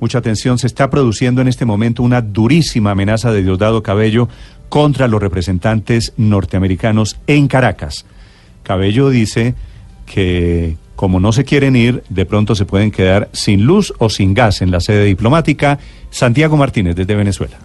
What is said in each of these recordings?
Mucha atención, se está produciendo en este momento una durísima amenaza de Diosdado Cabello contra los representantes norteamericanos en Caracas. Cabello dice que como no se quieren ir, de pronto se pueden quedar sin luz o sin gas en la sede diplomática. Santiago Martínez, desde Venezuela.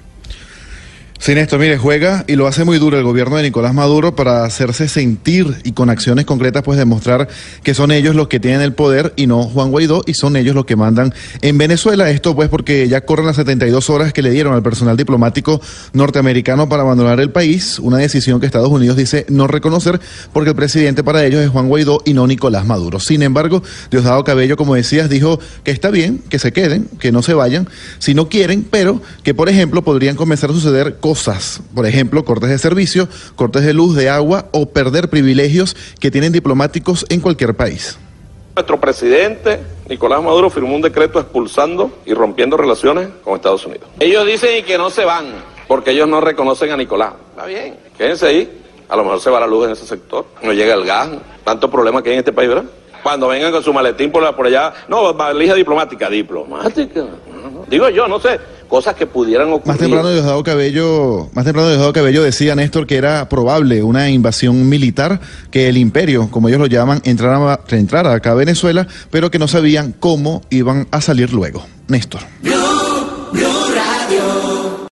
Sí, Néstor, mire, juega y lo hace muy duro el gobierno de Nicolás Maduro para hacerse sentir y con acciones concretas pues demostrar que son ellos los que tienen el poder y no Juan Guaidó y son ellos los que mandan en Venezuela. Esto pues porque ya corren las 72 horas que le dieron al personal diplomático norteamericano para abandonar el país, una decisión que Estados Unidos dice no reconocer porque el presidente para ellos es Juan Guaidó y no Nicolás Maduro. Sin embargo, Diosdado Cabello, como decías, dijo que está bien, que se queden, que no se vayan, si no quieren, pero que por ejemplo podrían comenzar a suceder cosas cosas, por ejemplo, cortes de servicio, cortes de luz, de agua o perder privilegios que tienen diplomáticos en cualquier país. Nuestro presidente Nicolás Maduro firmó un decreto expulsando y rompiendo relaciones con Estados Unidos. Ellos dicen que no se van porque ellos no reconocen a Nicolás. Está bien, quédense ahí. A lo mejor se va la luz en ese sector, no llega el gas, tanto problema que hay en este país, ¿verdad? Cuando vengan con su maletín por, allá, no, valija diplomática, diplomática. Digo yo, no sé, cosas que pudieran ocurrir. Más temprano Diosdado Cabello, más temprano Diosdado Cabello decía Néstor que era probable una invasión militar, que el imperio, como ellos lo llaman, entrara, entrara acá a Venezuela, pero que no sabían cómo iban a salir luego. Néstor.